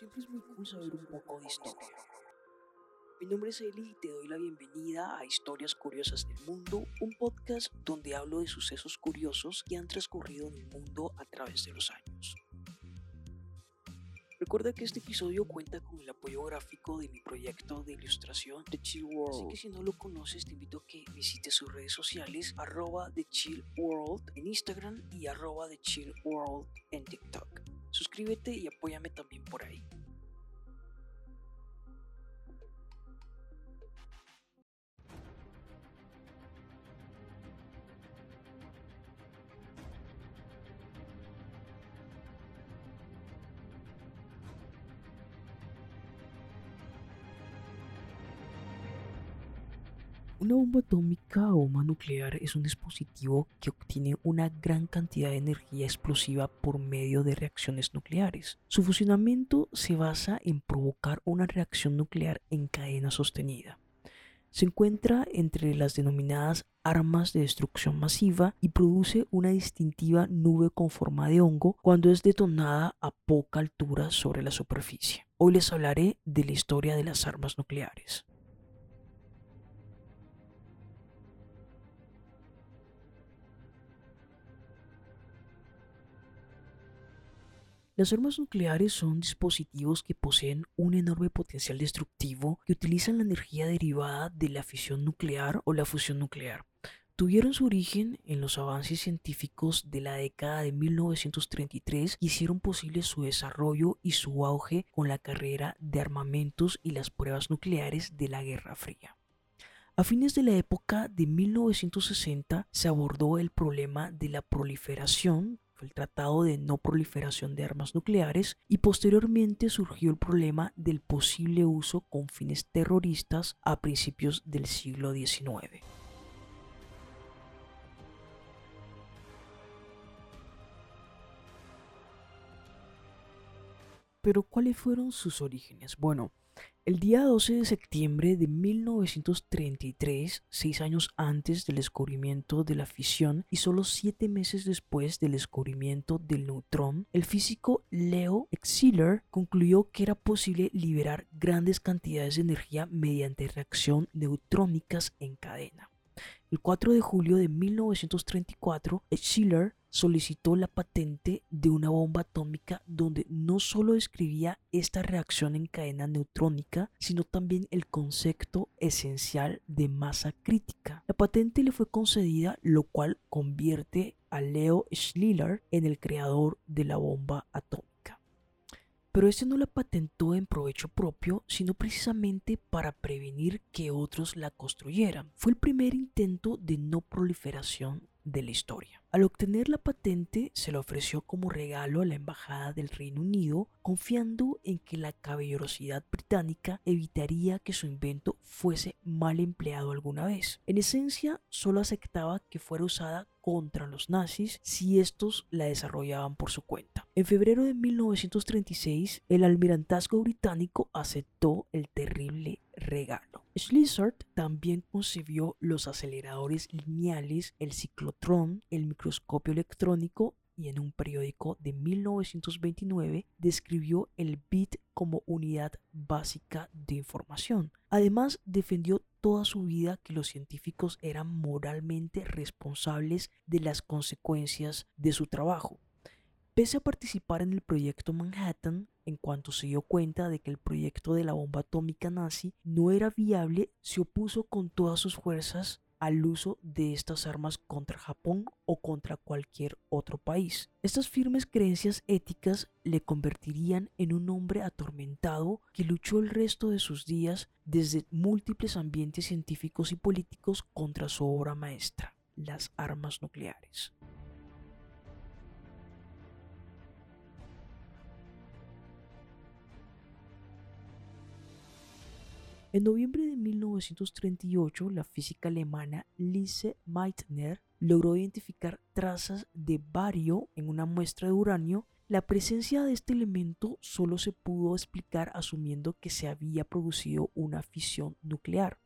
Siempre es muy cool saber un poco de historia. Mi nombre es Eli y te doy la bienvenida a Historias Curiosas del Mundo, un podcast donde hablo de sucesos curiosos que han transcurrido en el mundo a través de los años. Recuerda que este episodio cuenta con el apoyo gráfico de mi proyecto de ilustración The Chill World. Así que si no lo conoces, te invito a que visites sus redes sociales, arroba The Chill World en Instagram y arroba The Chill World en TikTok. Suscríbete y apóyame también por ahí. Una bomba atómica o bomba nuclear es un dispositivo que obtiene una gran cantidad de energía explosiva por medio de reacciones nucleares. Su funcionamiento se basa en provocar una reacción nuclear en cadena sostenida. Se encuentra entre las denominadas armas de destrucción masiva y produce una distintiva nube con forma de hongo cuando es detonada a poca altura sobre la superficie. Hoy les hablaré de la historia de las armas nucleares. Las armas nucleares son dispositivos que poseen un enorme potencial destructivo que utilizan la energía derivada de la fisión nuclear o la fusión nuclear. Tuvieron su origen en los avances científicos de la década de 1933 y hicieron posible su desarrollo y su auge con la carrera de armamentos y las pruebas nucleares de la Guerra Fría. A fines de la época de 1960 se abordó el problema de la proliferación el Tratado de No Proliferación de Armas Nucleares, y posteriormente surgió el problema del posible uso con fines terroristas a principios del siglo XIX. Pero ¿cuáles fueron sus orígenes? Bueno, el día 12 de septiembre de 1933, seis años antes del descubrimiento de la fisión y solo siete meses después del descubrimiento del neutrón, el físico Leo Szilard concluyó que era posible liberar grandes cantidades de energía mediante reacción neutrónicas en cadena. El 4 de julio de 1934, Schiller solicitó la patente de una bomba atómica donde no solo describía esta reacción en cadena neutrónica, sino también el concepto esencial de masa crítica. La patente le fue concedida, lo cual convierte a Leo Schiller en el creador de la bomba atómica. Pero este no la patentó en provecho propio, sino precisamente para prevenir que otros la construyeran. Fue el primer intento de no proliferación de la historia. Al obtener la patente se la ofreció como regalo a la Embajada del Reino Unido, confiando en que la caballerosidad británica evitaría que su invento fuese mal empleado alguna vez. En esencia, solo aceptaba que fuera usada contra los nazis si estos la desarrollaban por su cuenta. En febrero de 1936, el almirantazgo británico aceptó el terrible regalo. Schlissard también concibió los aceleradores lineales, el ciclotrón, el microscopio electrónico y en un periódico de 1929 describió el bit como unidad básica de información. Además, defendió toda su vida que los científicos eran moralmente responsables de las consecuencias de su trabajo. Pese a participar en el proyecto Manhattan, en cuanto se dio cuenta de que el proyecto de la bomba atómica nazi no era viable, se opuso con todas sus fuerzas al uso de estas armas contra Japón o contra cualquier otro país. Estas firmes creencias éticas le convertirían en un hombre atormentado que luchó el resto de sus días desde múltiples ambientes científicos y políticos contra su obra maestra, las armas nucleares. En noviembre de 1938, la física alemana Lise Meitner logró identificar trazas de bario en una muestra de uranio. La presencia de este elemento solo se pudo explicar asumiendo que se había producido una fisión nuclear.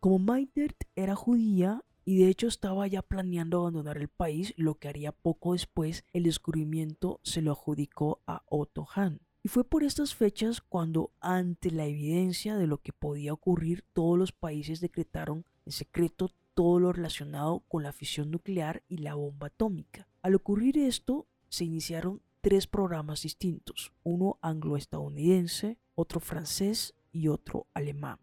Como Meitner era judía y de hecho estaba ya planeando abandonar el país, lo que haría poco después el descubrimiento se lo adjudicó a Otto Hahn. Y fue por estas fechas cuando, ante la evidencia de lo que podía ocurrir, todos los países decretaron en secreto todo lo relacionado con la fisión nuclear y la bomba atómica. Al ocurrir esto, se iniciaron tres programas distintos, uno anglo-estadounidense, otro francés y otro alemán.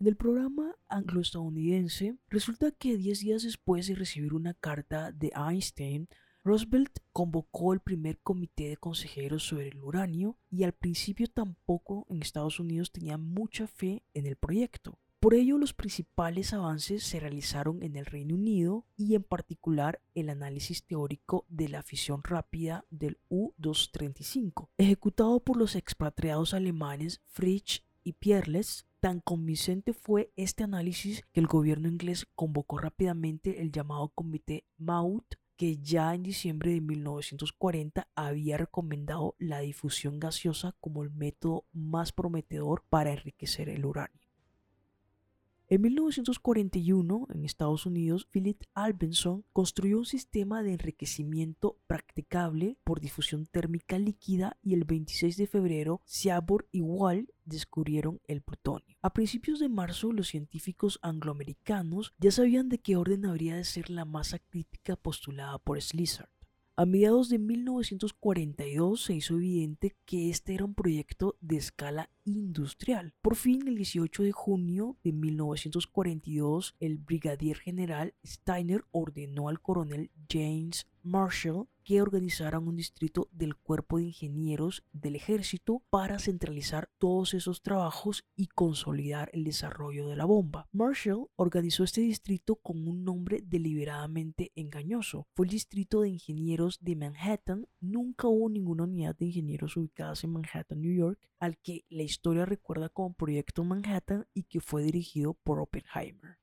En el programa anglo-estadounidense, resulta que 10 días después de recibir una carta de Einstein, Roosevelt convocó el primer comité de consejeros sobre el uranio y al principio tampoco en Estados Unidos tenía mucha fe en el proyecto. Por ello, los principales avances se realizaron en el Reino Unido y en particular el análisis teórico de la fisión rápida del U-235, ejecutado por los expatriados alemanes Fritsch y Pierles Tan convincente fue este análisis que el gobierno inglés convocó rápidamente el llamado Comité Maut, que ya en diciembre de 1940 había recomendado la difusión gaseosa como el método más prometedor para enriquecer el uranio. En 1941, en Estados Unidos, Philip Albenson construyó un sistema de enriquecimiento practicable por difusión térmica líquida y el 26 de febrero, Seaborg y Wall descubrieron el plutonio. A principios de marzo, los científicos angloamericanos ya sabían de qué orden habría de ser la masa crítica postulada por Slizard. A mediados de 1942 se hizo evidente que este era un proyecto de escala industrial. Por fin, el 18 de junio de 1942, el brigadier general Steiner ordenó al coronel James Marshall que organizaran un distrito del cuerpo de ingenieros del ejército para centralizar todos esos trabajos y consolidar el desarrollo de la bomba. Marshall organizó este distrito con un nombre deliberadamente engañoso. Fue el distrito de ingenieros de Manhattan. Nunca hubo ninguna unidad de ingenieros ubicadas en Manhattan, New York, al que la historia recuerda como Proyecto Manhattan y que fue dirigido por Oppenheimer.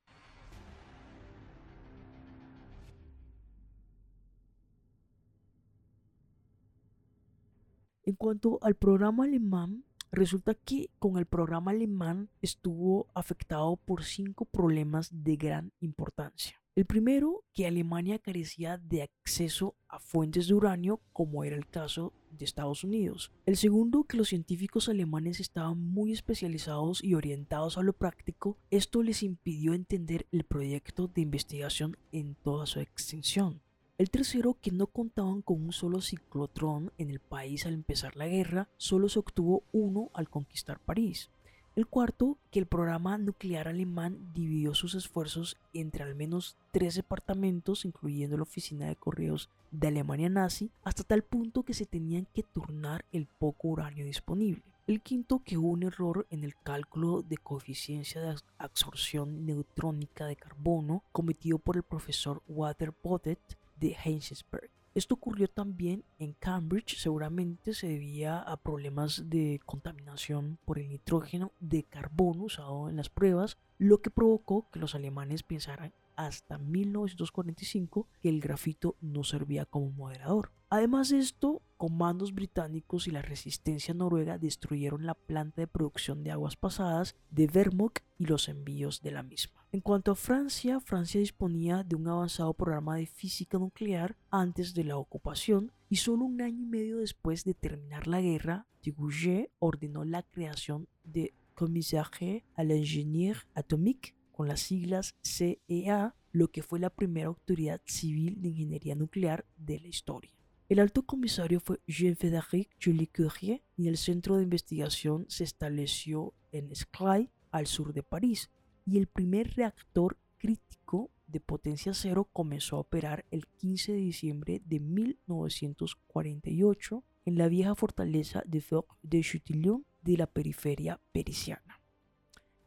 En cuanto al programa alemán, resulta que con el programa alemán estuvo afectado por cinco problemas de gran importancia. El primero, que Alemania carecía de acceso a fuentes de uranio, como era el caso de Estados Unidos. El segundo, que los científicos alemanes estaban muy especializados y orientados a lo práctico. Esto les impidió entender el proyecto de investigación en toda su extensión. El tercero, que no contaban con un solo ciclotrón en el país al empezar la guerra, solo se obtuvo uno al conquistar París. El cuarto, que el programa nuclear alemán dividió sus esfuerzos entre al menos tres departamentos, incluyendo la oficina de correos de Alemania nazi, hasta tal punto que se tenían que turnar el poco uranio disponible. El quinto, que hubo un error en el cálculo de coeficiencia de absorción neutrónica de carbono cometido por el profesor Walter Bodet de Heinsberg. Esto ocurrió también en Cambridge, seguramente se debía a problemas de contaminación por el nitrógeno de carbono usado en las pruebas, lo que provocó que los alemanes pensaran hasta 1945 que el grafito no servía como moderador. Además de esto, comandos británicos y la resistencia noruega destruyeron la planta de producción de aguas pasadas de Vermont y los envíos de la misma. En cuanto a Francia, Francia disponía de un avanzado programa de física nuclear antes de la ocupación y solo un año y medio después de terminar la guerra, Gouget ordenó la creación de Commissariat à l'Ingénieur Atomique con las siglas CEA, lo que fue la primera autoridad civil de ingeniería nuclear de la historia. El alto comisario fue Jean-Frédéric Julie Curie y el centro de investigación se estableció en Sclay, al sur de París, y el primer reactor crítico de potencia cero comenzó a operar el 15 de diciembre de 1948 en la vieja fortaleza de Fort de Chutillon de la periferia perisiana.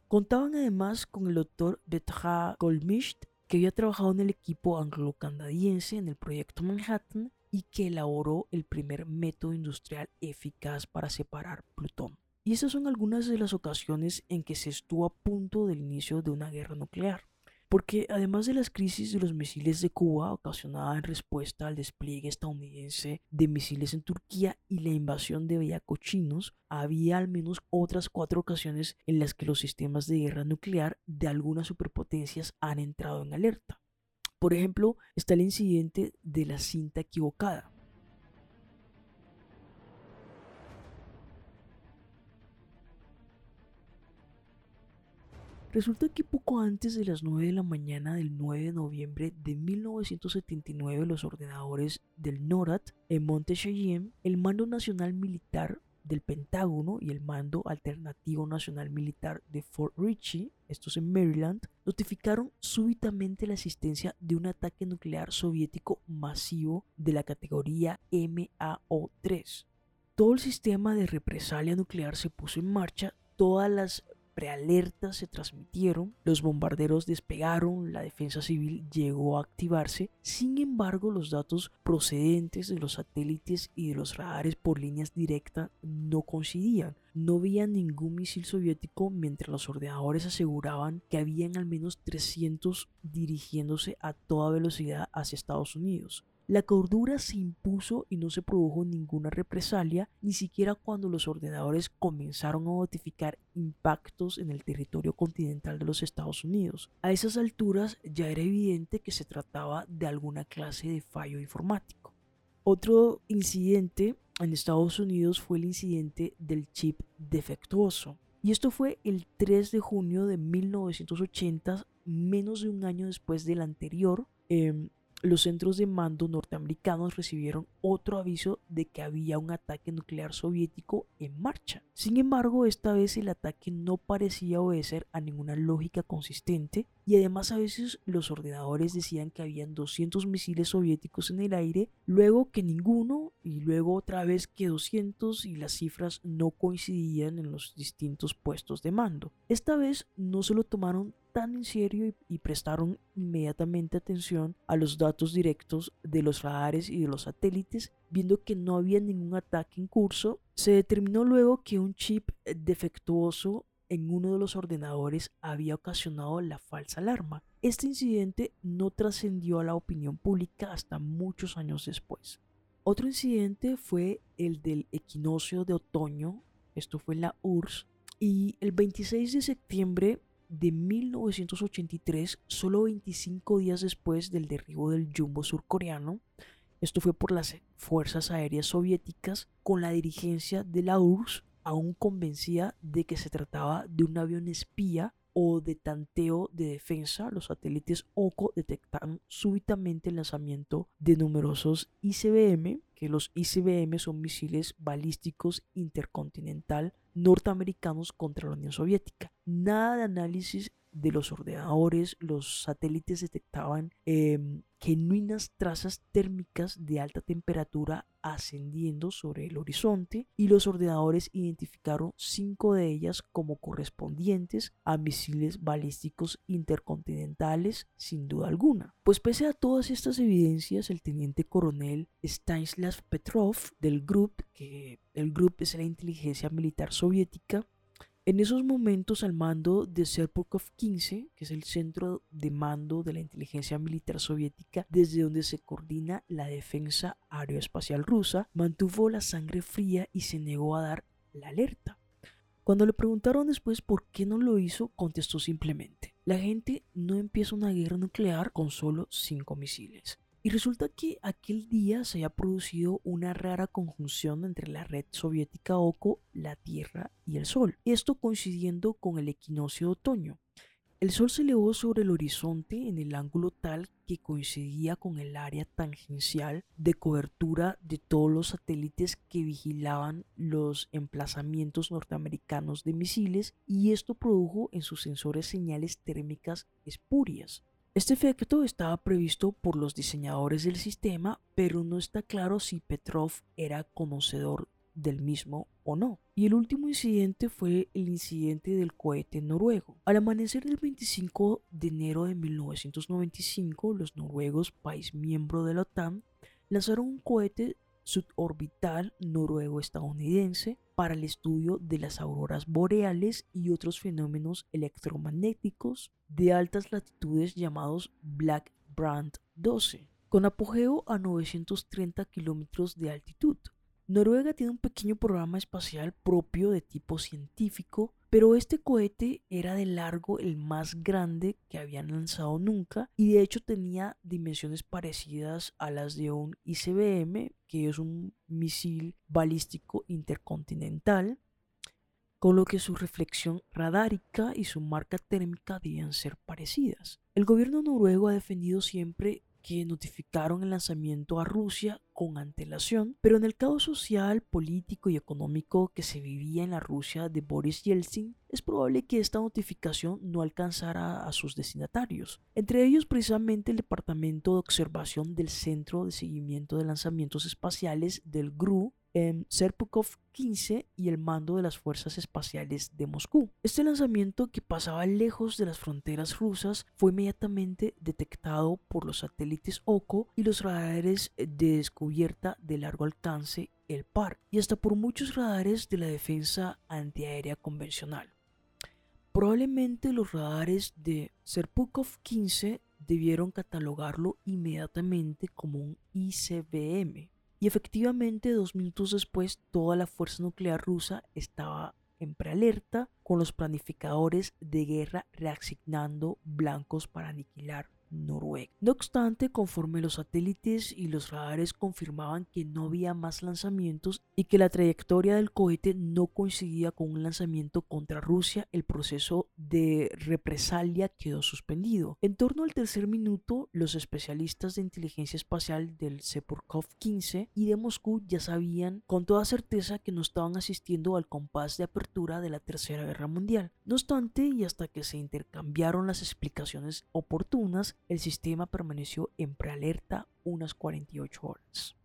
Contaban además con el doctor Bertrand Goldmischt, que había trabajado en el equipo anglo-canadiense en el proyecto Manhattan y que elaboró el primer método industrial eficaz para separar plutón. Y esas son algunas de las ocasiones en que se estuvo a punto del inicio de una guerra nuclear. Porque además de las crisis de los misiles de Cuba ocasionada en respuesta al despliegue estadounidense de misiles en Turquía y la invasión de bellacochinos, había al menos otras cuatro ocasiones en las que los sistemas de guerra nuclear de algunas superpotencias han entrado en alerta. Por ejemplo, está el incidente de la cinta equivocada, Resulta que poco antes de las 9 de la mañana del 9 de noviembre de 1979 los ordenadores del NORAD en Monte Cheyenne, el Mando Nacional Militar del Pentágono y el Mando Alternativo Nacional Militar de Fort Ritchie, estos en Maryland, notificaron súbitamente la existencia de un ataque nuclear soviético masivo de la categoría MAO-3. Todo el sistema de represalia nuclear se puso en marcha, todas las prealertas se transmitieron, los bombarderos despegaron, la defensa civil llegó a activarse, sin embargo los datos procedentes de los satélites y de los radares por líneas directas no coincidían. No había ningún misil soviético mientras los ordenadores aseguraban que habían al menos 300 dirigiéndose a toda velocidad hacia Estados Unidos. La cordura se impuso y no se produjo ninguna represalia, ni siquiera cuando los ordenadores comenzaron a notificar impactos en el territorio continental de los Estados Unidos. A esas alturas ya era evidente que se trataba de alguna clase de fallo informático. Otro incidente en Estados Unidos fue el incidente del chip defectuoso. Y esto fue el 3 de junio de 1980, menos de un año después del anterior. Em, los centros de mando norteamericanos recibieron otro aviso de que había un ataque nuclear soviético en marcha. Sin embargo, esta vez el ataque no parecía obedecer a ninguna lógica consistente y además a veces los ordenadores decían que habían 200 misiles soviéticos en el aire, luego que ninguno y luego otra vez que 200 y las cifras no coincidían en los distintos puestos de mando. Esta vez no se lo tomaron tan en serio y, prestaron inmediatamente atención a los datos directos de los radares y de los satélites, viendo que no había ningún ataque en curso, se determinó luego que un chip defectuoso en uno de los ordenadores había ocasionado la falsa alarma. Este incidente no trascendió a la opinión pública hasta muchos años después. Otro incidente fue el del equinoccio de otoño, esto fue en la URSS, y el 26 de septiembre de 1983, solo 25 días después del derribo del jumbo surcoreano. Esto fue por las fuerzas aéreas soviéticas, con la dirigencia de la URSS aún convencida de que se trataba de un avión espía o de tanteo de defensa, los satélites OCO detectaron súbitamente el lanzamiento de numerosos ICBM, que los ICBM son misiles balísticos intercontinental norteamericanos contra la Unión Soviética. Nada de análisis de los ordenadores, los satélites detectaban em, genuinas trazas térmicas de alta temperatura ascendiendo sobre el horizonte y los ordenadores identificaron cinco de ellas como correspondientes a misiles balísticos intercontinentales sin duda alguna. Pues pese a todas estas evidencias, el teniente coronel Stanislav Petrov del GRUP, que el GRUP es la inteligencia militar soviética, en esos momentos al mando de Serpukov 15, que es el centro de mando de la inteligencia militar soviética desde donde se coordina la defensa aeroespacial rusa, mantuvo la sangre fría y se negó a dar la alerta. Cuando le preguntaron después por qué no lo hizo, contestó simplemente, la gente no empieza una guerra nuclear con solo cinco misiles. Y resulta que aquel día se había producido una rara conjunción entre la red soviética OCO, la Tierra y el Sol, esto coincidiendo con el equinoccio de otoño. El Sol se elevó sobre el horizonte en el ángulo tal que coincidía con el área tangencial de cobertura de todos los satélites que vigilaban los emplazamientos norteamericanos de misiles y esto produjo en sus sensores señales térmicas espurias. Este efecto estaba previsto por los diseñadores del sistema, pero no está claro si Petrov era conocedor del mismo o no. Y el último incidente fue el incidente del cohete noruego. Al amanecer del 25 de enero de 1995, los noruegos, país miembro de la OTAN, lanzaron un cohete suborbital noruego-estadounidense para el estudio de las auroras boreales y otros fenómenos electromagnéticos de altas latitudes llamados Black Brand 12, con apogeo a 930 kilómetros de altitud. Noruega tiene un pequeño programa espacial propio de tipo científico, pero este cohete era de largo el más grande que habían lanzado nunca y de hecho tenía dimensiones parecidas a las de un ICBM, que es un misil balístico intercontinental, con lo que su reflexión radárica y su marca térmica debían ser parecidas. El gobierno noruego ha defendido siempre que notificaron el lanzamiento a Rusia con antelación, pero en el caos social, político y económico que se vivía en la Rusia de Boris Yeltsin, es probable que esta notificación no alcanzara a sus destinatarios, entre ellos precisamente el Departamento de Observación del Centro de Seguimiento de Lanzamientos Espaciales del GRU en Serpukov 15 y el mando de las Fuerzas Espaciales de Moscú. Este lanzamiento, que pasaba lejos de las fronteras rusas, fue inmediatamente detectado por los satélites OCO y los radares de descubierta de largo alcance, el PAR, y hasta por muchos radares de la defensa antiaérea convencional. Probablemente los radares de Serpukov 15 debieron catalogarlo inmediatamente como un ICBM, y efectivamente, dos minutos después, toda la fuerza nuclear rusa estaba en prealerta con los planificadores de guerra reasignando blancos para aniquilar Noruega. No obstante, conforme los satélites y los radares confirmaban que no había más lanzamientos y que la trayectoria del cohete no coincidía con un lanzamiento contra Rusia, el proceso de represalia quedó suspendido. En torno al tercer minuto, los especialistas de inteligencia espacial del Sepurkov 15 y de Moscú ya sabían con toda certeza que no estaban asistiendo al compás de apertura de la Tercera Guerra Mundial. No obstante, y hasta que se intercambiaron las explicaciones oportunas, el sistema permaneció en prealerta unas 48 horas.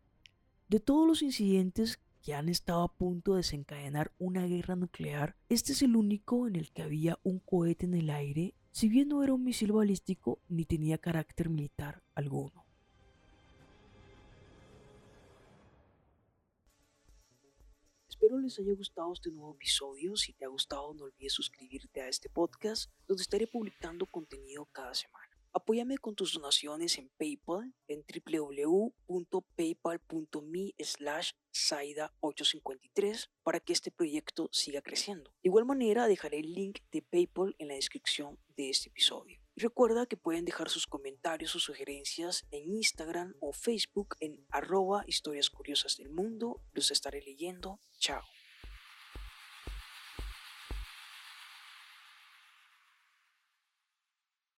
De todos los incidentes que han estado a punto de desencadenar una guerra nuclear, este es el único en el que había un cohete en el aire, si bien no era un misil balístico ni tenía carácter militar alguno. Espero les haya gustado este nuevo episodio. Si te ha gustado, no olvides suscribirte a este podcast, donde estaré publicando contenido cada semana. Apóyame con tus donaciones en PayPal en www.paypal.me slash Saida853 para que este proyecto siga creciendo. De igual manera dejaré el link de PayPal en la descripción de este episodio. Y recuerda que pueden dejar sus comentarios o sugerencias en Instagram o Facebook en arroba historias curiosas del mundo. Los estaré leyendo. Chao.